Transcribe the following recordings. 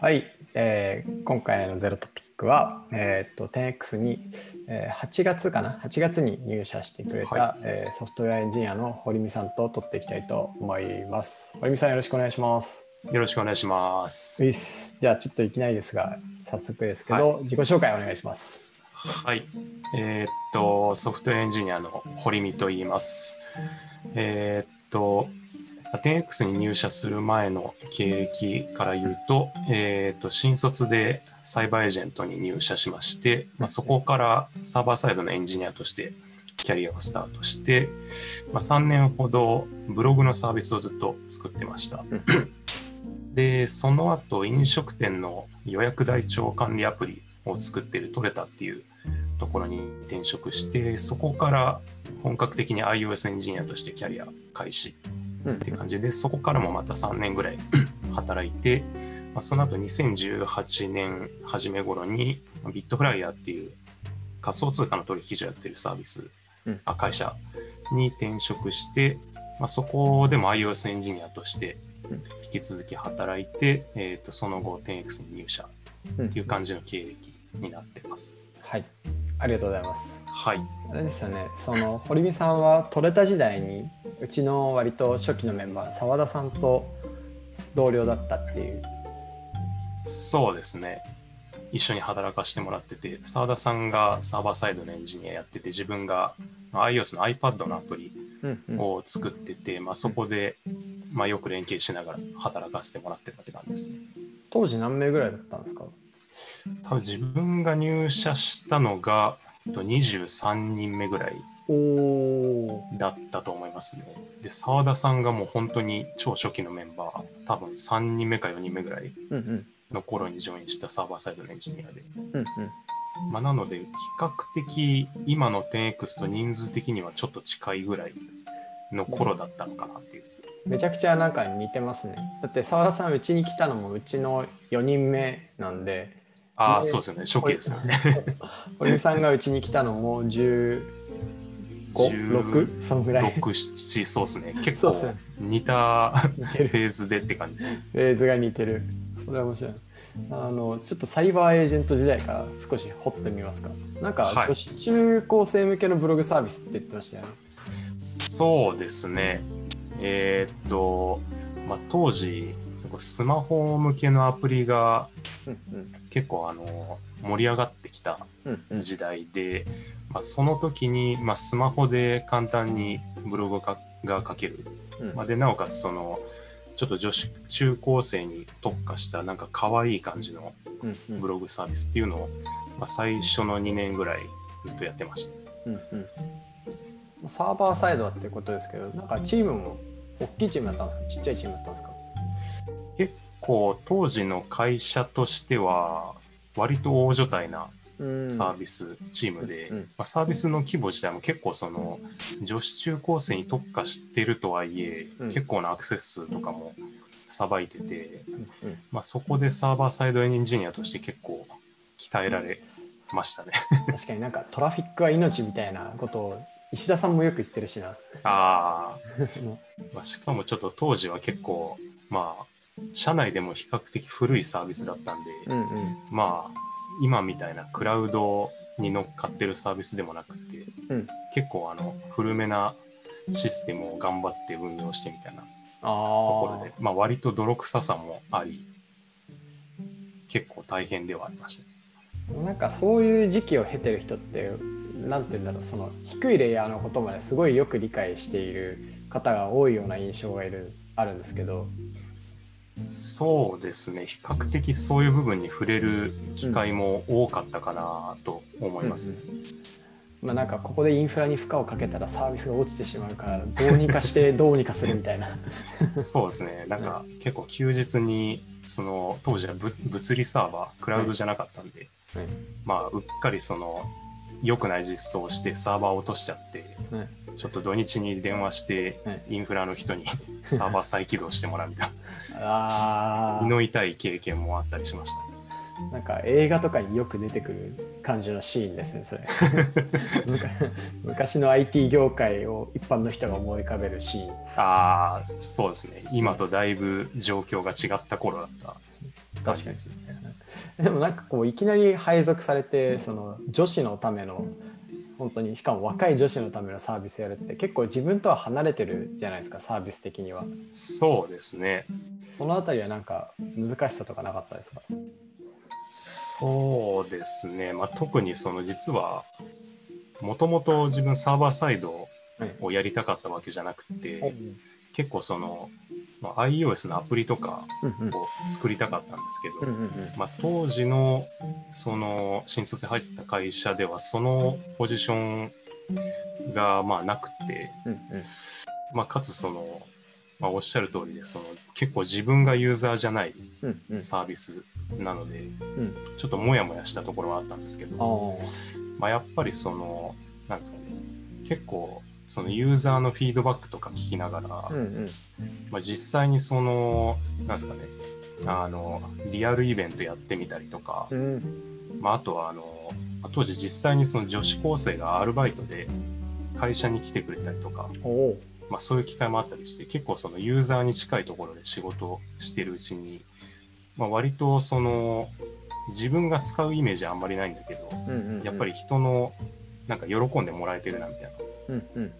はい、えー今回のゼロトピックは、えー、と 10X に、えー8月かな？8月に入社してくれた、はえーソフトウェアエンジニアの堀見さんと撮っていきたいと思います。堀見さんよろしくお願いします。よろしくお願いします。ういじゃあちょっといきなりですが早速ですけど、自己紹介お願いします。はい。えーっと、ソフトウェアエンジニアの堀見と言います。えーっと、10X に入社する前の経歴から言うと、えーっと、新卒でサイバーエージェントに入社しまして、まあ、そこからサーバーサイドのエンジニアとしてキャリアをスタートして、まあ、3年ほどブログのサービスをずっと作ってました。で、その後飲食店の予約台帳管理アプリを作っているトレタっていうところに転職して、そこから本格的に iOS エンジニアとしてキャリア開始うんって感じで、そこからもまた3年ぐらい 働いて、まあ、その後2018年初め頃にビットフライヤーっていう仮想通貨の取引所やってるサービス、うん。あ会社に転職して、まあ、そこでも iOS エンジニアとしてうん。引き続き働いて、えー、とその後 10X に入社うんっていう感じの経歴になってます。はい、ありがとうございます。はい。あれですよね、その堀見さんはトレタ時代にうちの割と初期のメンバー澤田さんと同僚だったっていう。そうですね。一緒に働かせてもらってて、澤田さんがサーバーサイドのエンジニアやってて、自分が iOS の iPad のアプリうんうんを作ってて、まあ、そこで、まあ、よく連携しながら働かせてもらってたって感じですね。当時何名ぐらいだったんですか？多分自分が入社したのがえっと23人目ぐらいだったと思いますね。で、澤田さんがもう本当に超初期のメンバー、多分3人目か4人目ぐらいの頃にジョインしたサーバーサイドのエンジニアで。うんまあ、なので、比較的今の 10X と人数的にはちょっと近いぐらいの頃だったのかなっていう。めちゃくちゃなんか似てますね。だって澤田さんうちに来たのもうちの4人目なんで、ああ、ねそうですよね。初期ですよね。堀見さんがうちに来たのも15、6? そのぐらい6、7、そうですね。結構似たフ。ェーズでって感じですね。フェーズが似てる。それは面白い。あのちょっとサイバーエージェント時代から少し掘ってみますか。なんかはい女子中高生向けのブログサービスって言ってましたよね。そうですね。えーっと、まあ、当時、スマホ向けのアプリがうん結構あの盛り上がってきた時代で、まあ、その時に、まあ、スマホで簡単にブログがが書ける、うん。まあ、でなおかつそのちょっと女子中高生に特化したなんか可愛い感じのブログサービスっていうのを、まあ、最初の2年ぐらいずっとやってました。うんうん。サーバーサイドはってことですけど、なんかチームも大きいチームだったんですか？ちっちゃいチームだったんですか？結構当時の会社としては割と大所帯なうん。サービスチームで、うんうん。まあ、サービスの規模自体も結構その女子中高生に特化してるとはいえ、うん。結構なアクセス数とかもさばいてて、うんうん。まあ、そこでサーバーサイドエンジニアとして結構鍛えられましたね。確かになんかトラフィックは命みたいなことを石田さんもよく言ってるしな。あー。まあしかもちょっと当時は結構まあ社内でも比較的古いサービスだったんで、うんうん。まあ今みたいなクラウドに乗っかってるサービスでもなくて、うん。結構あの古めなシステムを頑張って運用してみたいなところで、まあ、割と泥臭さもあり結構大変ではありました。なんかそういう時期を経てる人ってなんて言うんだろうその低いレイヤーのことまですごいよく理解している方が多いような印象がいるあるんですけど、そうですね。比較的そういう部分に触れる機会も多かったかなと思います。ね。まあ、なんかここでインフラに負荷をかけたらサービスが落ちてしまうからどうにかしてどうにかするみたいな。そうですね。なんか結構休日にその当時は物物理サーバークラウドじゃなかったんで、はい。まあうっかりその良くない実装をしてサーバーを落としちゃってはいちょっと土日に電話してはい。インフラの人に サーバー再起動してもらうみたい あな胃の痛い経験もあったりしました。なんか映画とかによく出てくる感じのシーンですねそれ。昔の IT 業界を一般の人が思い浮かべるシーン。ああそうですね。今とだいぶ状況が違った頃だった。感じですね。でもなんかこういきなり配属されてその女子のための本当にしかも若い女子のためのサービスやるって結構自分とは離れてるじゃないですかサービス的には。そうですね。そのあたりはなんか難しさとかなかったですか？そうですね。まあ、特にその実は、もともと自分サーバーサイドはい。をやりたかったわけじゃなくて、うん。結構その、まあ、iOS のアプリとかうんを作りたかったんですけど、うんうんうん。まあ、当時のその新卒で入った会社ではそのポジションがまあなくて、うんうん。まあ、かつその、まあ、おっしゃる通りでその結構自分がユーザーじゃないサービスなので、ん。ちょっとモヤモヤしたところはあったんですけあど、ー。まあ、やっぱりそのなんですかね結構そのユーザーのフィードバックとか聞きながら、うんうんまあ、実際にそのなんですかねあのリアルイベントやってみたりとか、うん。まあ、あとはあのまあ当時実際にその女子高生がアルバイトで会社に来てくれたりとか、まあ、そういう機会もあったりして結構そのユーザーに近いところで仕事をしてるうちに、まあ、割とその自分が使うイメージはあんまりないんだけどうんうんうん。やっぱり人のなんか喜んでもらえてるなみたいなうんうん。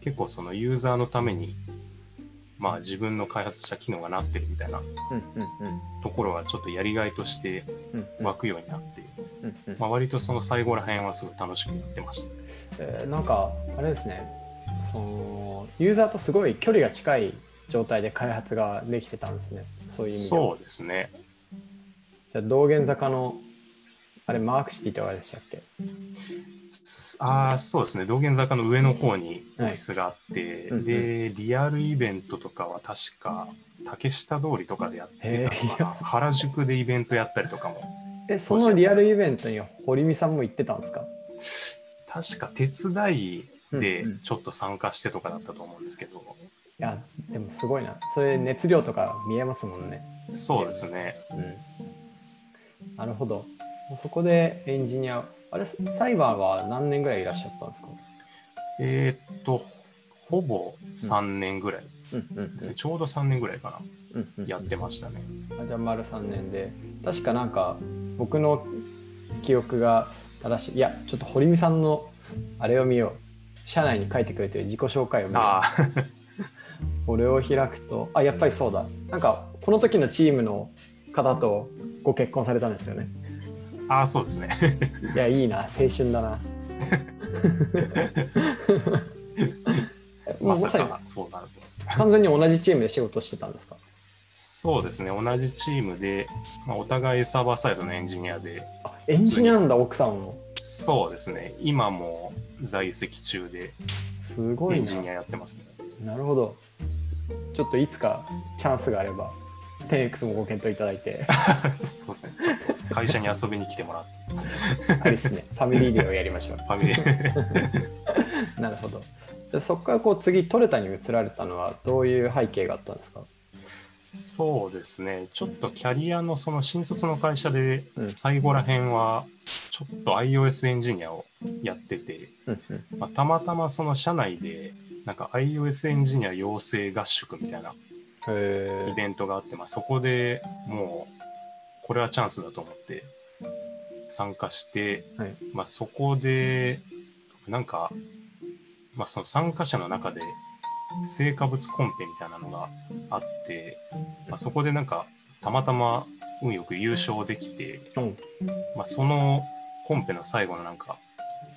結構そのユーザーのためにまあ自分の開発した機能がなってるみたいなところはちょっとやりがいとして湧くようになって、うんうん。まあ、割とその最後ら辺はすごい楽しくやってました。えーなんかあれですね。そのユーザーとすごい距離が近い状態で開発ができてたんですね。そういう意味では。そうですね。じゃあ道玄坂のあれマークシティとかでしたっけ？ああ、そうですね。道玄坂の上の方にオフィスがあって、うんうん。で、リアルイベントとかは確か竹下通りとかでやってたのかな。原宿でイベントやったりとかも。えそのリアルイベントに堀美さんも行ってたんですか？確か手伝いでうんうん。ちょっと参加してとかだったと思うんですけど、いやでもすごいな。それ熱量とか見えますもんね。そうですね。うん。なるほど。そこでエンジニアあれサイバーは何年ぐらいいらっしゃったんですか？えーっと、ほぼ3年ぐらい。うん。うんですね。ちょうど3年ぐらいかな。うんうんやってましたね。あじゃあ丸3年で。確かなんか僕の記憶が正しい。いやちょっと堀美さんのあれを見よう。社内に書いてくれてる自己紹介を見よう。これを開くとあやっぱりそうだ。なんかこの時のチームの方とご結婚されたんですよねああ、そうですね。いやいいな青春だな まさかそうなると。完全に同じチームで仕事してたんですか？そうですね。同じチームで、まあ、お互いサーバーサイドのエンジニアで、あエンジニアなんだ奥さんもそうですね。今も在籍中ですごいなエンジニアやってますね。なるほどちょっといつかチャンスがあれば 10X もご検討いただいて。そうですね。ちょっと会社に遊びに来てもらって、あれですね。ファミリーデーをやりましょう。ファミリー。なるほど。じゃあそこからこう次トレタに移られたのはどういう背景があったんですか？そうですね。ちょっとキャリアのその新卒の会社でうん。最後ら辺は、ちょっと iOS エンジニアをやってて、まあ、たまたまその社内で、なんか iOS エンジニア養成合宿みたいなへイベントがあって、まあ、そこでもう、これはチャンスだと思って参加して、はい。まあ、そこで、なんか、まあ、その参加者の中で、成果物コンペみたいなのがあって、まあ、そこでなんか、たまたま運よく優勝できて、えう。んまあ、そのコンペの最後のなんか、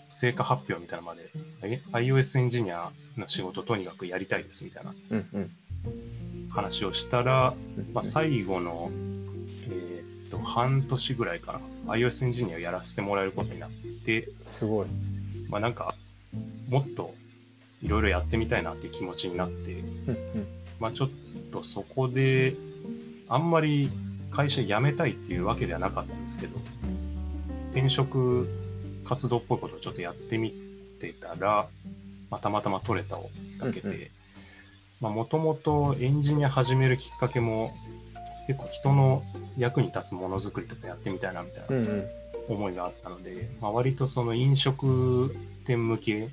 成果発表みたいなのまで、え iOS エンジニアの仕事とにかくやりたいですみたいな話をしたら、うんまあ、最後の、えーっと、半年ぐらいかな、iOS エンジニアをやらせてもらえることになって、すごい。まあなんか、もっといろいろやってみたいなっていう気持ちになって、うんうん。まあちょっとそこで、あんまり会社辞めたいっていうわけではなかったんですけど、転職活動っぽいことをちょっとやってみてたら、まあ、たまたまトレタを見かけて、まあもともとエンジニア始めるきっかけも、結構人の役に立つものづくりとかやってみたいなみたいなうんうん。思いがあったので、まあ、割とその飲食店向け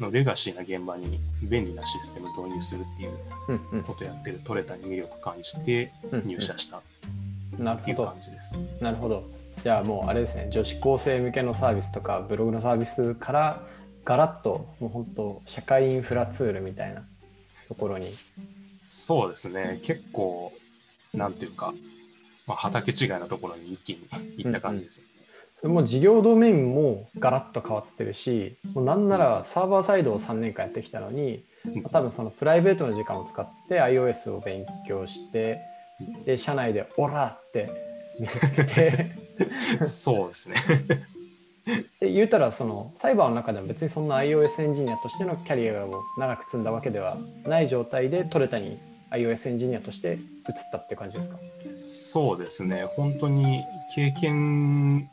のレガシーな現場に便利なシステムを導入するっていううんうん。ことをやってるトレタに魅力感じてうん入社したっていう感じですね。なるほど。じゃあもうあれですね女子高生向けのサービスとかブログのサービスからガラッともう本当社会インフラツールみたいなところにそうですね。結構、なんていうか、まあ、畑違いのところに一気に行った感じです。それも事業ドメインもガラッと変わってるしもうなんならサーバーサイドを3年間やってきたのにうん多分そのプライベートの時間を使って iOS を勉強してで社内で「オラ!」って見せつけて そうですね。で言うたらそのサイバーの中でも別にそんな iOS エンジニアとしてのキャリアを長く積んだわけではない状態でトレタに iOS エンジニアとして移ったって感じですか？そうですね。本当に経験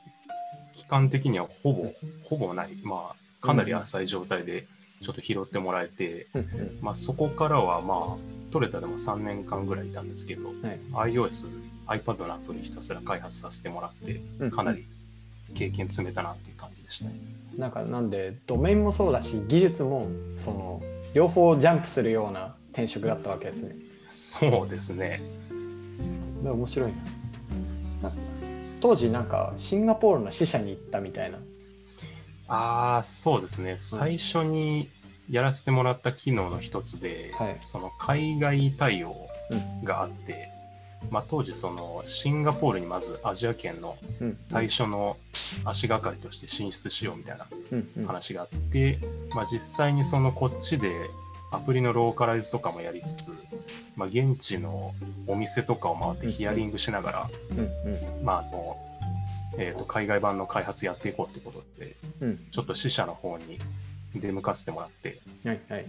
期間的にはほぼ、ほぼない。まあ、かなり浅い状態でちょっと拾ってもらえて、うんうんまあ、そこからはまあ、トレタでも3年間ぐらいいたんですけど、はい iOS、iPad のアプリひたすら開発させてもらって、うんかなり経験積めたなっていう感じでしたね。なんかなんでドメインもそうだし技術もその両方ジャンプするような転職だったわけですね。そうですね。で面白いな。な当時なんかシンガポールの支社に行ったみたいな。ああ、そうですね。最初にやらせてもらった機能の一つで、はいその海外対応うんがあって、まあ、当時そのシンガポールにまずアジア圏のうん。最初の足がかりとして進出しようみたいな話があって、まあ、実際にそのこっちでアプリのローカライズとかもやりつつ、まあ、現地のお店とかを回ってヒアリングしながら、まああのえーと海外版の開発やっていこうってことでうん。ちょっと支社の方に出向かせてもらって、はいはい。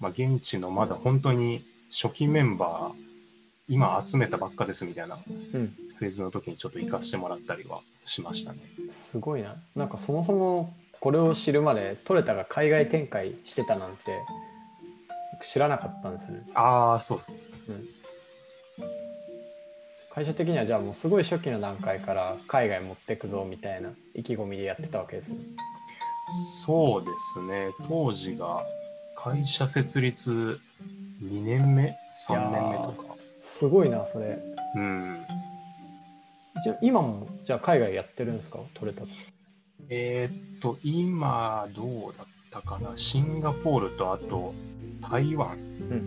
まあ、現地のまだ本当に初期メンバー今集めたばっかですみたいなうんフェーズの時にちょっと行かしてもらったりはしましたね。すごいな。なんかそもそもこれを知るまでトレタが海外展開してたなんて知らなかったんですよね。ああ、そうですね。会社的にはじゃあもうすごい初期の段階から海外持ってくぞみたいな意気込みでやってたわけですね。そうですね。当時が会社設立2年目 ?3 年目とか。すごいなそれ。うん。じゃ今もじゃあ海外やってるんですか？トレタと。えーっと、今どうだったかな？シンガポールとあと台湾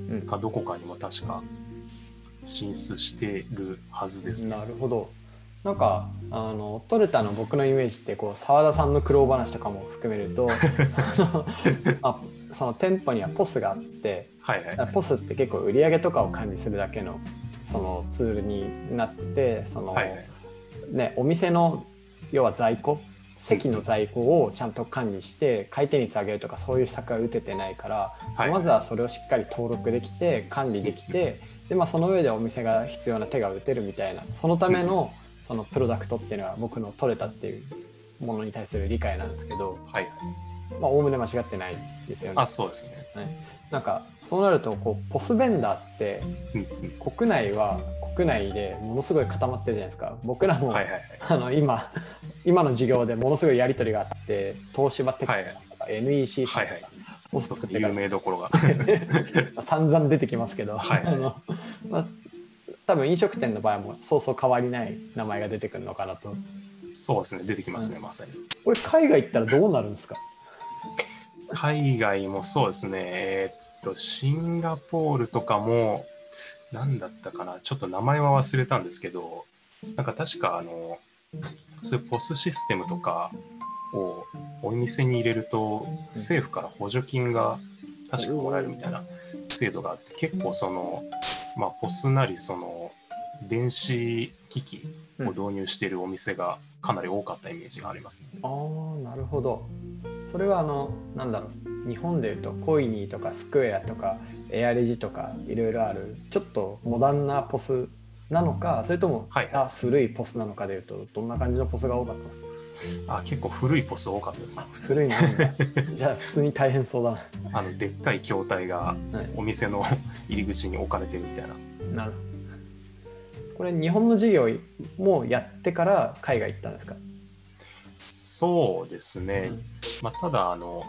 うんかどこかにも確か進出してるはずですうん。ね。なるほど。なんかあのトレタの僕のイメージってこう澤田さんの苦労話とかも含めると あその店舗にはポスがあってはいはい。ポスって結構売り上げとかを管理するだけのそのツールになっててその、はいはい。ね、お店の要は在庫席の在庫をちゃんと管理して回転率上げるとかそういう施策が打ててないから、はいまずはそれをしっかり登録できて管理できてで、まあ、その上でお店が必要な手が打てるみたいなそのためのそのプロダクトっていうのは僕の取れたっていうものに対する理解なんですけどはいはい。まあおおむね間違ってないですよね。あ、。そうですね。なんかそうなるとこうポスベンダーってうんうん。国内は国内でものすごい固まってるじゃないですか。僕らも、今今の授業でものすごいやり取りがあって東芝テックさんとか、NEC さんとか、はいはい。う有名どころが。散々出てきますけど、はいあのまあ、多分飲食店の場合もそうそう変わりない名前が出てくるのかなと。そうですね。出てきますね、まさに。これ海外行ったらどうなるんですか？海外もそうですね。えーっと、シンガポールとかも、何だったかな。ちょっと名前は忘れたんですけど、なんか確か、あの、そういうポスシステムとかをお店に入れると、政府から補助金が確かもらえるみたいな制度があって、結構その、まあ、ポスなり、その、電子機器を導入しているお店がかなり多かったイメージがありますね。ああなるほどそれはあのなんだろう日本でいうとコイニーとかスクエアとかエアレジとかいろいろあるちょっとモダンなポスなのかそれともはい。ザ古いポスなのかでいうとどんな感じのポスが多かったですか？あ結構古いポス多かったですね。普通古いのあるんだ。じゃあ普通に大変そうだな。あのでっかい筐体がはい。お店の 入り口に置かれてるみたいな。なるほど。これ日本の事業もやってから海外行ったんですか、そうですね。まあ、ただあの、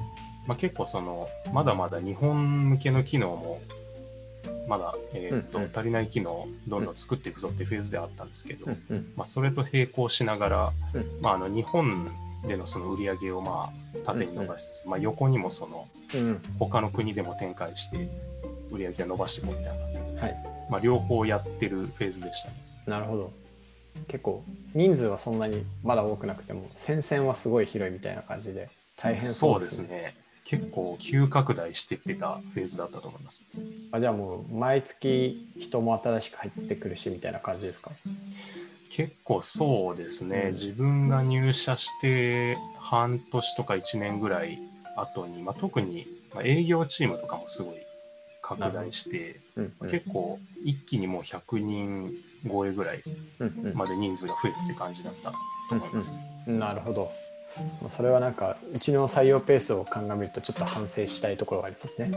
まあ、結構そのまだまだ日本向けの機能もまだ、えーとうんうん。足りない機能をどんどん作っていくぞっていうフェーズではあったんですけど、うんうん。まあ、それと並行しながら、うん。まあ、あの日本でのその売り上げをまあ縦に伸ばしつつ、まあ、横にもそのうん。他の国でも展開して売り上げを伸ばしていこうみたいな感じで、はい。まあ、両方やってるフェーズでしたね。なるほど結構人数はそんなにまだ多くなくても戦線はすごい広いみたいな感じで大変そうでですねすね。結構急拡大してってたフェーズだったと思います。あじゃあもう毎月人も新しく入ってくるしみたいな感じですか？結構そうですね、うん自分が入社して半年とか1年ぐらい後に、まあ、特にまあ営業チームとかもすごい拡大して、うんうん結構一気にもう100人超えぐらいうんうんまで人数が増えてって感じだったと思います。なるほど。それはなんかうちの採用ペースを鑑みるとちょっと反省したいところがありますね。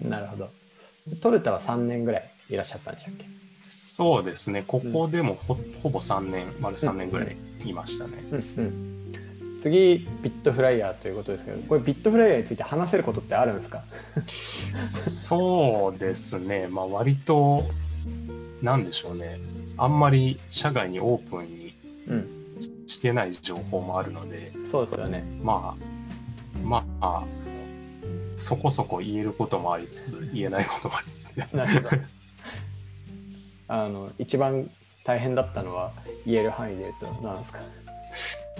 なるほど。トルタは3年ぐらいいらっしゃったんでしたっけ？そうですね、ここでもほ,、ほぼ3年、丸3年ぐらいいましたね。うんうん。次、ビットフライヤーということですけど、これビットフライヤーについて話せることってあるんですか？そうですね、まあ、割と、なんでしょうね、あんまり社外にオープンにしてない情報もあるので、そうですよね。まあ、まあ、そこそこ言えることもありつつ、言えないこともありつつ、なるほど。あの、一番大変だったのは言える範囲で言うと何ですか？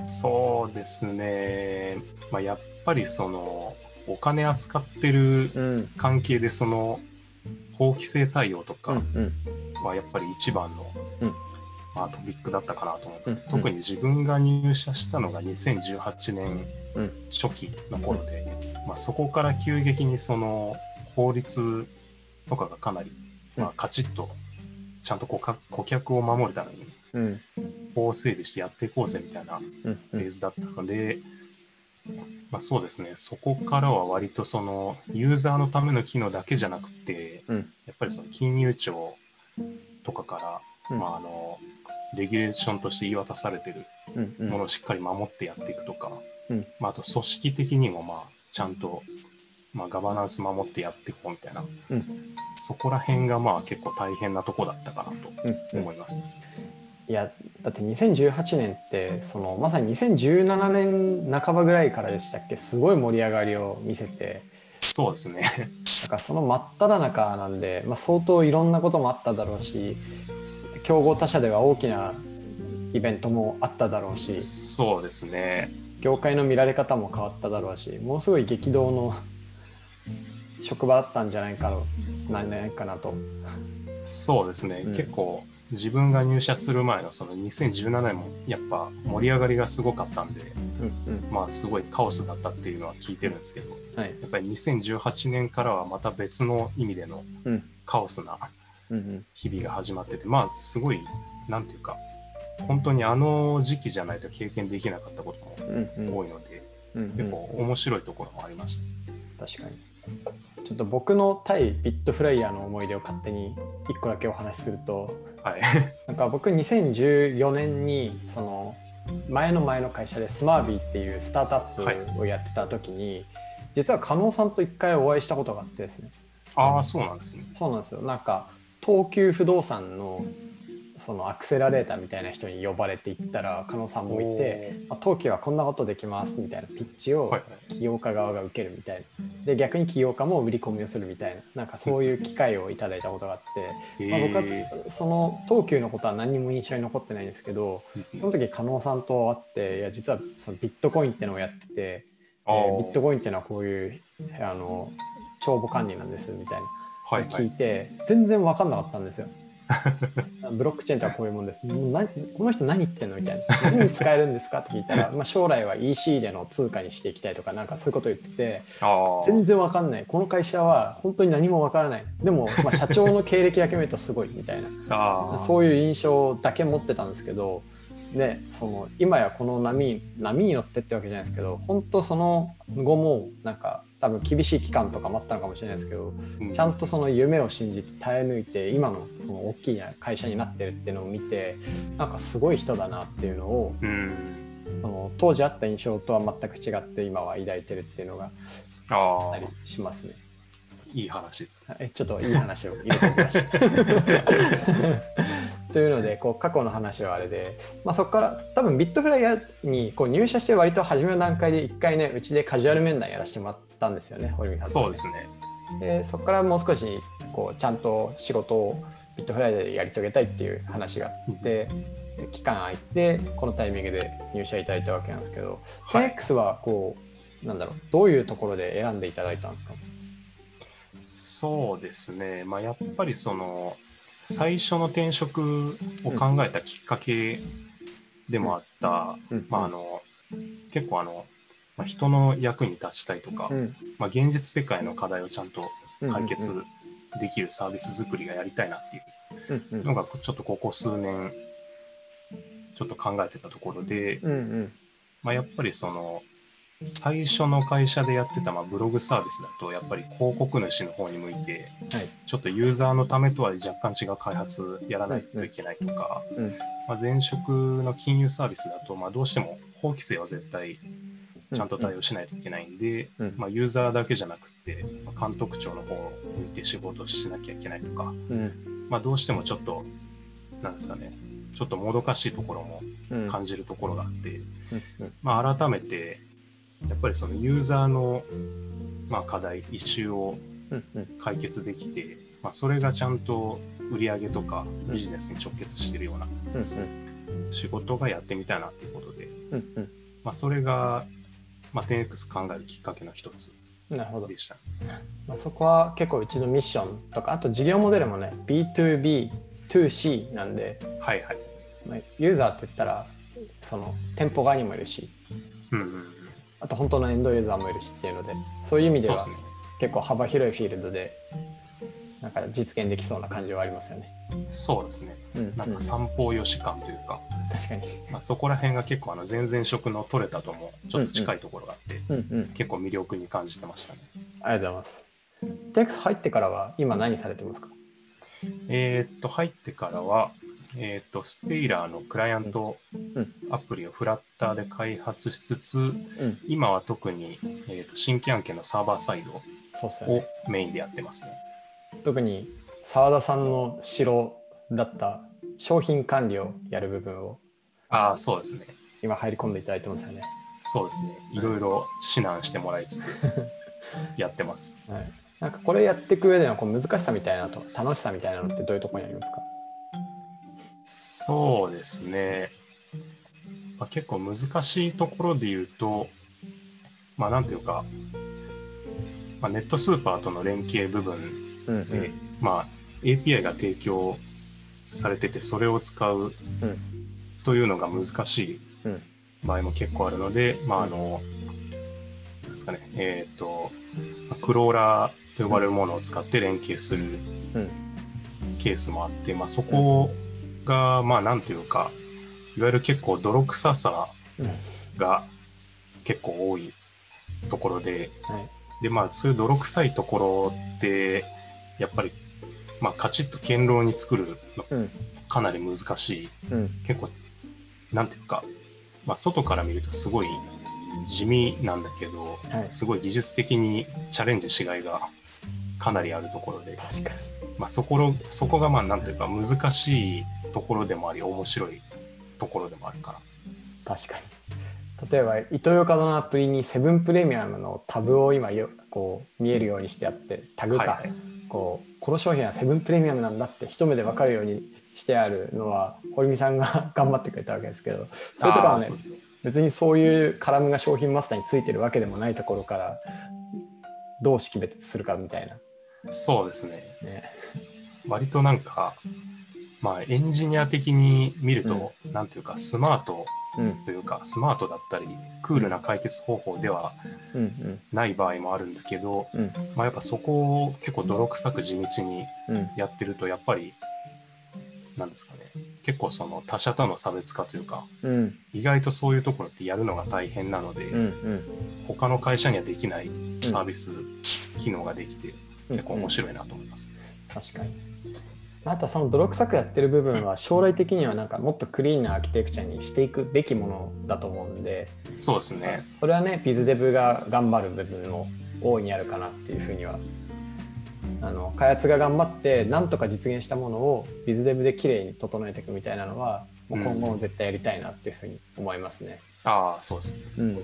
そうですね、まあ、やっぱりその、お金扱ってるうん。関係で、その、法規制対応とうんかうん。はやっぱり一番の、うんまあ、トピックだったかなと思います。うんうん特に自分が入社したのが2018年うん初期の頃で、まあ、そこから急激にその法律とかがかなり、まあ、カチッとちゃんと顧客顧客を守るためにうん。法整備してやっていこうぜみたいな。フェーズだったので、まあ、そうですね。そこからは割とそのユーザーのための機能だけじゃなくて、うん。やっぱりその金融庁とかから、うん。まあ、あのレギュレーションとして言い渡されてるものをしっかり守ってやっていくとか、うん。まあ、あと組織的にもまあちゃんと、まあ、ガバナンス守ってやっていこうみたいな、うん。そこら辺がまあ結構大変なとこだったかなと思います。いやだって2018年ってそのまさに2017年半ばぐらいからでしたっけ？すごい盛り上がりを見せてそうですね。だからその真っ只中なんで、まあ、相当いろんなこともあっただろうし競合他社では大きなイベントもあっただろうしそうですね。業界の見られ方も変わっただろうしものすごい激動の職場だったんじゃないかなないかなと。そうですね。うん結構自分が入社する前のその2017年もやっぱ盛り上がりがすごかったんで、うんうん。まあすごいカオスだったっていうのは聞いてるんですけど、はい。やっぱり2018年からはまた別の意味でのうん。カオスな日々が始まってて、まあすごい、なんていうか、本当にあの時期じゃないと経験できなかったことも多いので、うんうん。結構面白いところもありました。確かにちょっと僕の対ビットフライヤーの思い出を勝手に1個だけお話しするとはい。なんか僕2014年にその前の前の会社でスマービーっていうスタートアップをやってた時に、実は加納さんと一回お会いしたことがあってですねああ、そうなんですね。そうなんですよなんか東急不動産のそのアクセラレーターみたいな人に呼ばれて行ったら加納さんもいて、まあ、東急はこんなことできますみたいなピッチを。起業家側が受けるみたいな。で逆に起業家も売り込みをするみたいな。なんかそういう機会をいただいたことがあって、まあ、僕えはその東急のことは何にも印象に残ってないんですけどーその時加納さんと会っていや実はそのビットコインってのをやってて、えー。ビットコインってのはこういうあの帳簿管理なんですみたいな。聞い。て全然分かんなかったんですよ。ブロックチェーンとはこういうもんです。もう何この人何言ってんのみたいな。何に使えるんですかって聞いたら、まあ、将来は EC での通貨にしていきたいとか、なんかそういうこと言ってて。全然わかんない。この会社は本当に何もわからない。でも、まあ、社長の経歴だけ見るとすごいみたいな。そういう印象だけ持ってたんですけど、で、その今やこの波波に乗ってってわけじゃないですけど、本当その後もなんか多分厳しい期間とかもあったのかもしれないですけど、うちゃんとその夢を信じて耐え抜いて今のその大きな会社になってるっていうのを見てなんかすごい人だなっていうのをうん。その当時あった印象とは全く違って今は抱いてるっていうのがああったりしますね。いい話です。はいちょっといい話を入れてみました。というのでこう過去の話はあれで、まあ、そこから多分ビットフライヤーにこう入社して割と初めの段階で一回ねうちでカジュアル面談やらせてもらったんですよね堀見さんそうですね。でそこからもう少しこうちゃんと仕事をビットフライヤーでやり遂げたいっていう話があって、期間空いてこのタイミングで入社いただいたわけなんですけど、はい。10X はこうなんだろうどういうところで選んでいただいたんですか？そうですね。まあ、やっぱりその、最初の転職を考えたきっかけでもあった、うん。まあ、あの、結構あの、まあ、人の役に立ちたいとか、うん。まあ、現実世界の課題をちゃんとうん解決できるサービス作りがやりたいなっていうのがちょっとここ数年ちょっと考えてたところで、うんうん。まあ、やっぱりその最初の会社でやってたまあブログサービスだとやっぱり広告主の方に向いてはい。ちょっとユーザーのためとは若干違う開発やらないといけないとか、うん。まあ、前職の金融サービスだとまあどうしても法規制は絶対ちゃんと対応しないといけないんで、うん。まあ、ユーザーだけじゃなくて、まあ監督長の方を向いて仕事をしなきゃいけないとか、うん。まあ、どうしてもちょっとなんですかねちょっともどかしいところもうん。感じるところがあって、うん。まあ、改めてやっぱりそのユーザーの、まあ、課題イシューを解決できて、まあ、それがちゃんと売り上げとかビジネスに直結してるようなうん。仕事がやってみたいなっていうことで、まあ、それが、まあ、10X 考えるきっかけの一つなるほどでした。まあ、そこは結構うちのミッションとかあと事業モデルもね B2B2C なんで、はいはい。まあ、ユーザーといったらその店舗側にもいるしうんうんうん、あと本当のエンドユーザーもいるしっていうのでそういう意味では。結構幅広いフィールドでなんか実現できそうな感じはありますよね。そうですね。うんなんうんか三方よし感というか、確かに。まあ、そこら辺が結構あの前々職の取れたともちょっと近いところがあって、うんうん。結構魅力に感じてましたね。ありがとうございます。テックス入ってからは今何されてますか？えーっと、入ってからは、えーっと、ステイラーのクライアントうんアプリをフラッターで開発しつつ、うん。今は特に、えーっと新規案件のサーバーサイドを。メインでやってますね。特に澤田さんの城だった商品管理をやる部分をああ、そうですね。今入り込んでいただいてますよね。そうですね。いろいろ指南してもらいつつやってます。はい。なんかこれやっていく上でのこう難しさみたいなのと楽しさみたいなのってどういうところにありますか？そうですね。まあ、結構難しいところで言うと、まあなんていうか、まあ、ネットスーパーとの連携部分うんうんで、まあ API が提供されててそれを使ううん。というのが難しいうん。場合も結構あるので、まああの、ですかね、えっ、と、まあクローラーと呼ばれるものを使って連携するうん。ケースもあって、まあそこが、まあなんていうか、いわゆる結構泥臭さうん。が結構多いところで、はい。で、まあそういう泥臭いところって、やっぱり、まあカチッと堅牢に作るのうんかなり難しい。うん結構、なんていうか、まあ外から見るとすごい地味なんだけど、はいすごい技術的にチャレンジしがいがかなりあるところで、確かに。まあそころ、そこがまあなんていうか難しいところでもあり、面白いところでもあるから。確かに。例えば、イトーヨーカドーのアプリにセブンプレミアムのタブを今よこう見えるようにしてあって、タグか、はいはいこうこの商品はセブンプレミアムなんだって一目で分かるようにしてあるのは堀見さんが 頑張ってくれたわけですけどそれとかはね。別にそういうカラムが商品マスターについてるわけでもないところからどう識別するかみたいなそうですね。ね。割となんか、まあエンジニア的に見ると、なんていうかスマートうんというか、スマートだったり、クールな解決方法ではうんうん。ない場合もあるんだけど、うん。まあやっぱそこを結構泥臭く地道にうん。やってると、やっぱり、なんですかね、結構その他者との差別化というか、うん。意外とそういうところってやるのが大変なので、うんうん。他の会社にはできないサービス、機能ができて、結構面白いなと思います。確かに。あとはその泥臭くやってる部分は将来的にはなんかもっとクリーンなアーキテクチャにしていくべきものだと思うんでそうですね。それはねビズデブが頑張る部分も大いにあるかなっていうふうにはあの開発が頑張ってなんとか実現したものをビズデブで綺麗に整えていくみたいなのはもう今後も絶対やりたいなっていうふうに思いますね。ああ、そうですね。うん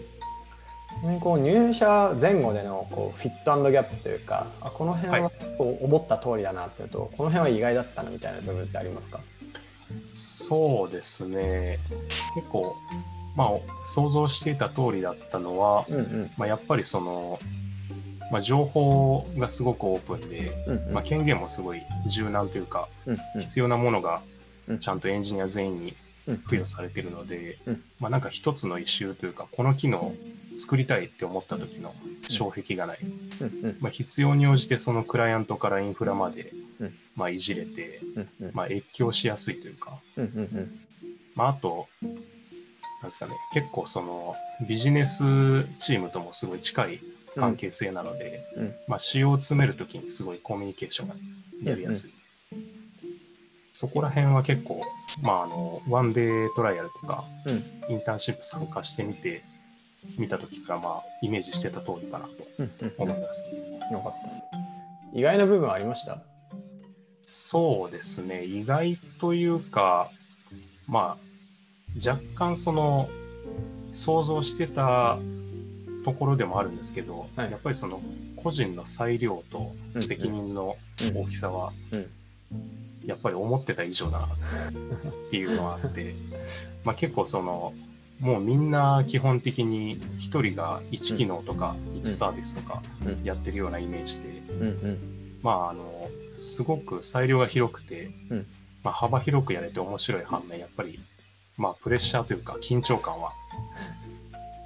こう入社前後でのこうフィットギャップというかあこの辺はこう思った通りだなっていうと、この辺は意外だったなみたいな部分ってありますか？そうですね。結構、まあ、想像していた通りだったのは、うんうん。まあ、やっぱりその、まあ、情報がすごくオープンで、うんうん。まあ、権限もすごい柔軟というか、うんうん。必要なものがうん。ちゃんとエンジニア全員にうん付与されてるので、うん。まあ、なんか一つのイシューというか、この機能作りたいって思った時の障壁がない。まあ、必要に応じてそのクライアントからインフラまで、うん。まあ、いじれて、まあ、越境しやすいというか、まあ、あと、なんですかね、結構そのビジネスチームともすごい近い関係性なので、うんまあ、仕様を詰めるときにすごいコミュニケーションがやりやすい。そこら辺は結構、まあ、あの、ワンデートライアルとか、うん。インターンシップ参加してみて、見たときから、まあ、イメージしてた通りかなとうんうん。思います。よかったです。意外な部分ありました？そうですね、意外というか、まあ、若干その、想像してたところでもあるんですけど、はい。やっぱりその、個人の裁量と責任の大きさは、うん。やっぱり思ってた以上だなっていうのはあって、まあ結構その、もうみんな基本的に一人が1機能とか1サービスとかうん。やってるようなイメージで、うんうん。まああの、すごく裁量が広くて、うん。まあ幅広くやれて面白い反面、やっぱり、まあプレッシャーというか緊張感は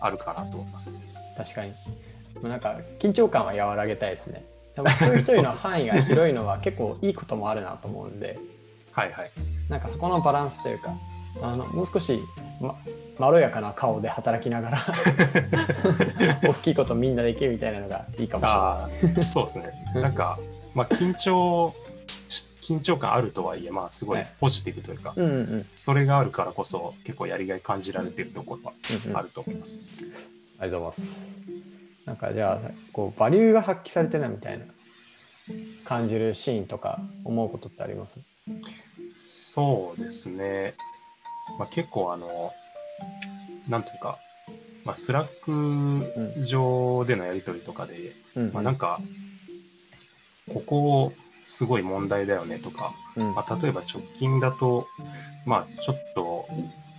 あるかなと思いますね。確かに。もうなんか緊張感は和らげたいですね。多分一人一人の範囲が広いのは結構いいこともあるなと思うんで。はいはい。なんかそこのバランスというかあのもう少し、ま、まろやかな顔で働きながら 大きいことみんなできるみたいなのがいいかもしれないああ、そうですね。なんか、まあ緊張し、緊張感あるとはいえ、まあすごいはいポジティブというか、うんうんうんそれがあるからこそ結構やりがい感じられてるところはあると思います。ありがとうございます。なんかじゃあこうバリューが発揮されてないみたいな感じるシーンとか思うことってあります？そうですね。まあ、結構あの、なんというか、まあ、 Slack 上でのやり取りとかで、うん。まあ、なんか、ここすごい問題だよねとか、うん。まあ、例えば直近だと、まあ、ちょっと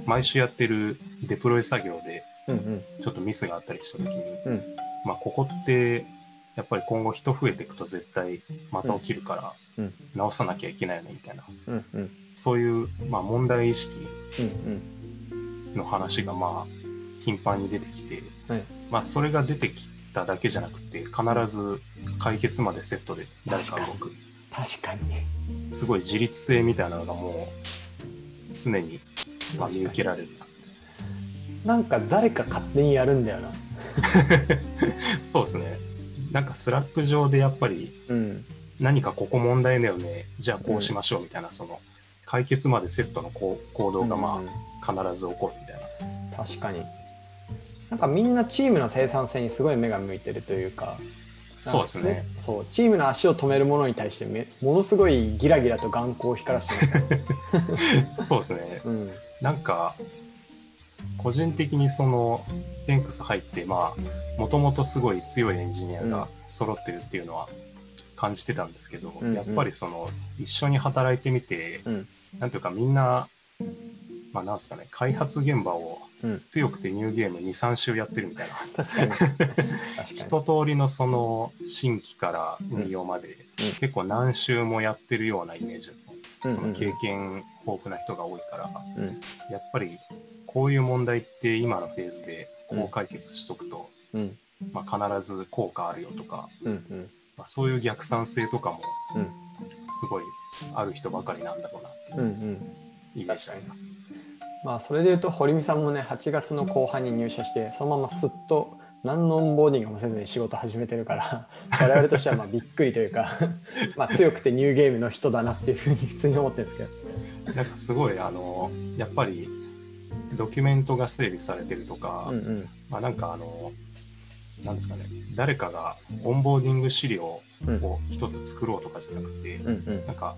毎週やってるデプロイ作業でちょっとミスがあったりした時に、うん。まあ、ここってやっぱり今後人増えていくと絶対また起きるからうん。直さなきゃいけないよねみたいなそういう、まあ、問題意識うんの話がまあ頻繁に出てきて、はい。まあ、それが出てきただけじゃなくて必ず解決までセットで誰か動く。確かに。すごい自律性みたいなのがもう常にまあ見受けられる。なんか誰か勝手にやるんだよな。そうですね。なんか Slack 上でやっぱりうん。何かここ問題だよね。じゃあこうしましょうみたいな、その解決までセットのこう行動がまうん。あ必ず起こるみたいな、確かに。なんかみんなチームの生産性にすごい目が向いてるというか。そうですね。そうチームの足を止めるものに対してめものすごいギラギラと眼光を光らしてますね、そうですね。うん。なんか個人的にそのテンクス入ってまあもともとすごい強いエンジニアが揃ってるっていうのは感じてたんですけど、うんうん。やっぱりその一緒に働いてみて、うんなんていうかみんなまあなんですかね開発現場をうん。強くてニューゲーム23週やってるみたいな。一通りのその新規から運用まで、結構何週もやってるようなイメージうんその経験豊富な人が多いから、うん。やっぱりこういう問題って今のフェーズでこう解決しとくと、うん。まあ、必ず効果あるよとか、まあ、そういう逆算性とかもうん。すごいある人ばかりなんだろうなイメージがあります。まあそれでいうと堀美さんもね8月の後半に入社してそのまますっと何のオンボーディングもせずに仕事始めてるから 我々としてはまあびっくりというか まあ強くてニューゲームの人だなっていうふうに普通に思ってるんですけど。なんかすごいあのやっぱりドキュメントが整理されてるとか、うんうんまあ、なんかあのなんですかね誰かがオンボーディング資料を一つ作ろうとかじゃなくて、うんうん。なんか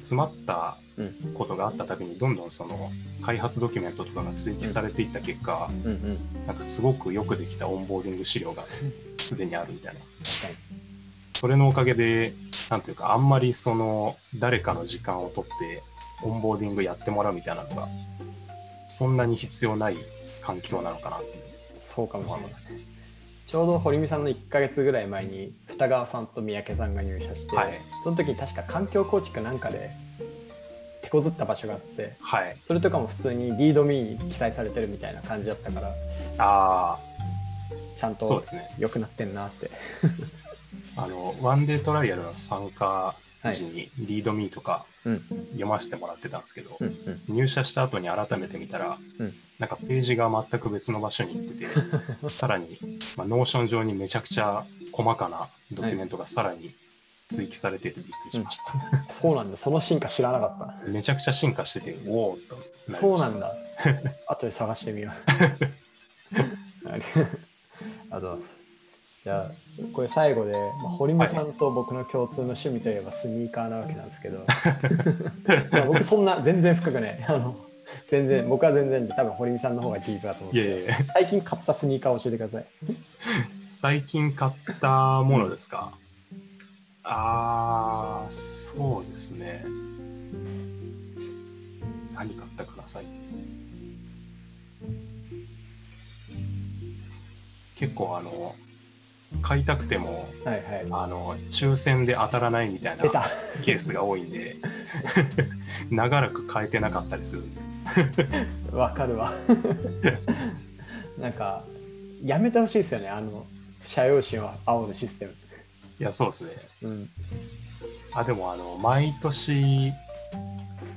詰まったうんことがあったたびにどんどんその開発ドキュメントとかが追記されていった結果、うんうんなんかすごくよくできたオンボーディング資料がすでにあるみたいな。それのおかげで、なんていうか、あんまりその誰かの時間を取ってオンボーディングやってもらうみたいなのが、そんなに必要ない環境なのかなっていう。にそうかもしれない。思いますね。ちょうど堀美さんの1ヶ月ぐらい前に二川さんと三宅さんが入社して、はい。その時に確か環境構築なんかで手こずった場所があってはい。それとかも普通にリードミーに記載されてるみたいな感じだったからあちゃんあ、そうとですね。良くなってんなって。あの、ワンデートライアルの参加時にリードミーとかうん。読ませてもらってたんですけど、うんうん。入社した後に改めて見たら、うんなんかページが全く別の場所に行ってて、さらに、まあ、 Notion 上にめちゃくちゃ細かなドキュメントがさらに追記されててびっくりしました。そうなんだ。その進化知らなかっめちゃくちゃ進化してて、おおそうなんだ。後で探してみよう。ありがとうございます。じゃあこれ最後で、まあ、堀美さんと僕の共通の趣味といえばスニーカーなわけなんですけど。まあ僕そんな全然深くない。あの全然僕は全然で多分堀美さんの方がディープだと思ういやいやいや、最近買ったスニーカーを教えてください。最近買ったものですか、ああ、そうですね。何買ったかな、最近。結構あの、買いたくても、はいはい。あの、抽選で当たらないみたいなケースが多いんで、長らく買えてなかったりするんですよ。わかるわ。なんかやめてほしいですよねあの社用紙を青のシステム。いや、そうですね。うん。あ、でもあの、毎年、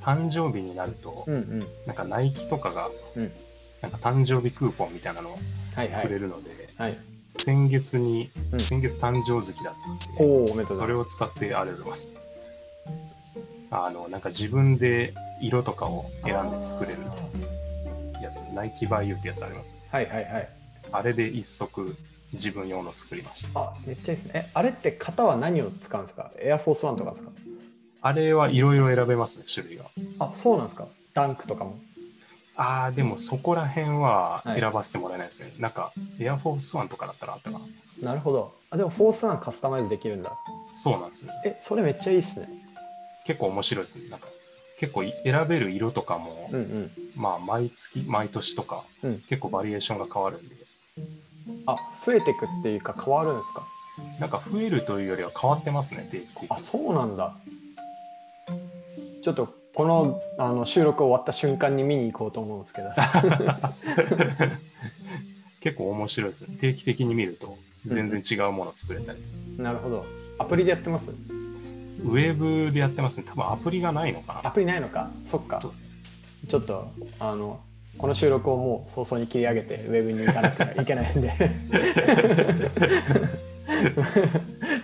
誕生日になると、うんうん。なんかナイキとかが、うん。なんか誕生日クーポンみたいなのをはいはい。くれるので、はい先月に、うん先月誕生月だったんで、それを使ってありがとうございます。あの、なんか自分で色とかをす選んで作れるやつ、ナイキバイユってやつあります、ね。はいはいはいあれで一足自分用の作りました。あめっちゃいいですねえあれって型は何を使うんですか？エアフォースワンとかですか？あれはいろいろ選べますね、種類が。あそうなんですかダンクとかもああ、でもそこら辺ははい選ばせてもらえないですね。なんか、エアフォースワンとかだったらあったかな。なるほどあでもフォースワンカスタマイズできるんだそうなんですね。えそれめっちゃいいっすね結構面白いですね。なんか、結構い選べる色とかも、うんうんまあ、毎月、毎年とか、うん結構バリエーションが変わるんで、あ増えてくっていうか変わるんですか？なんか増えるというよりは変わってますね、定期的にあ。そうなんだちょっとこのあの収録終わった瞬間に見に行こうと思うんですけど。結構面白いです。ね。定期的に見ると、全然違うものを作れたり。なるほど。アプリでやってます？ウェブでやってますね。多分アプリがないのかな。アプリないのか。そっか。ちょっとあのこの収録をもう早々に切り上げてウェブに行かなきゃいけないんで。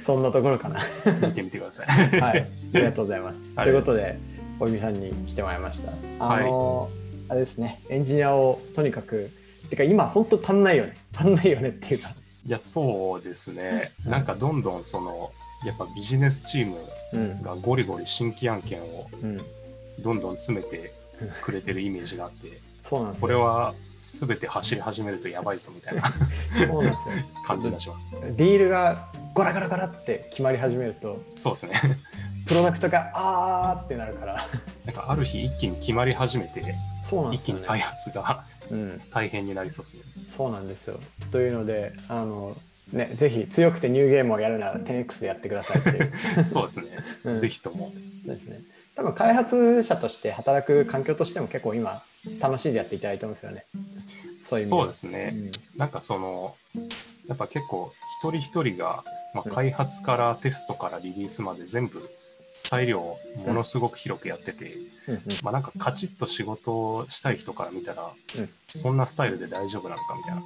そんなところかな。見てみてください。はい。ありがとうございます。あということで小泉さんに来てもらいました。あの、あれですね。エンジニアをとにかくてか今本当足んないよね。足んないよねっていうか。いや、そうですね。うん。なんかどんどんその、やっぱビジネスチームうん。がゴリゴリ新規案件をうん。どんどん詰めてくれてるイメージがあって、そうなんですよ。これは全て走り始めるとやばいぞみたいなそうなんですよ。感じがします。ディールがゴラゴラゴラって決まり始めるとそうですね。プロダクトがあーってなるからなんかある日一気に決まり始めて、そうなんね一気に開発がうん大変になりそうですね。そうなんですよというのであのねぜひ強くてニューゲームをやるなら 10X でやってくださいっていう そうですね。うんぜひとも。ですね多分開発者として働く環境としても結構今楽しんでやっていただいてますよねそういうそうですね。うんなんかその、やっぱ結構一人一人が、まあ、うん。開発からテストからリリースまで全部裁量をものすごく広くやってて、うん。うん。まあなんかカチッと仕事をしたい人から見たら、うん。そんなスタイルで大丈夫なのかみたいな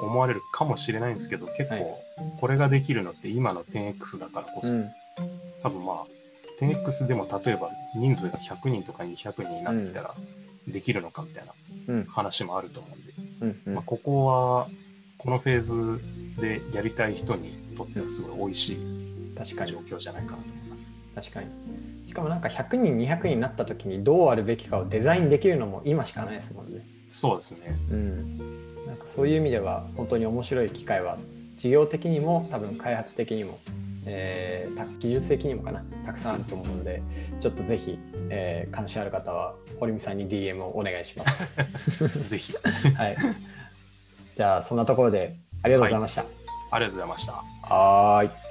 思われるかもしれないんですけど結構これができるのって今の 10X だからこそ、うん。多分まあ 10X でも例えば人数が100人とか200人になってきたらできるのかみたいなうん。話もあると思うんで、まあ、ここはこのフェーズでやりたい人にとってはすごい美味しい確かに状況じゃないかなと思います。確かにしかもなんか100人200人になった時にどうあるべきかをデザインできるのも今しかないですもんねそうですね。うんなんかそういう意味では本当に面白い機会は事業的にも多分開発的にも、えーた技術的にもかなたくさんあると思うのでちょっとぜひ、えー関心ある方は堀見さんに DM をお願いします。ぜひ、はい、じゃあそんなところでありがとうございました。ありがとうございました。はーい。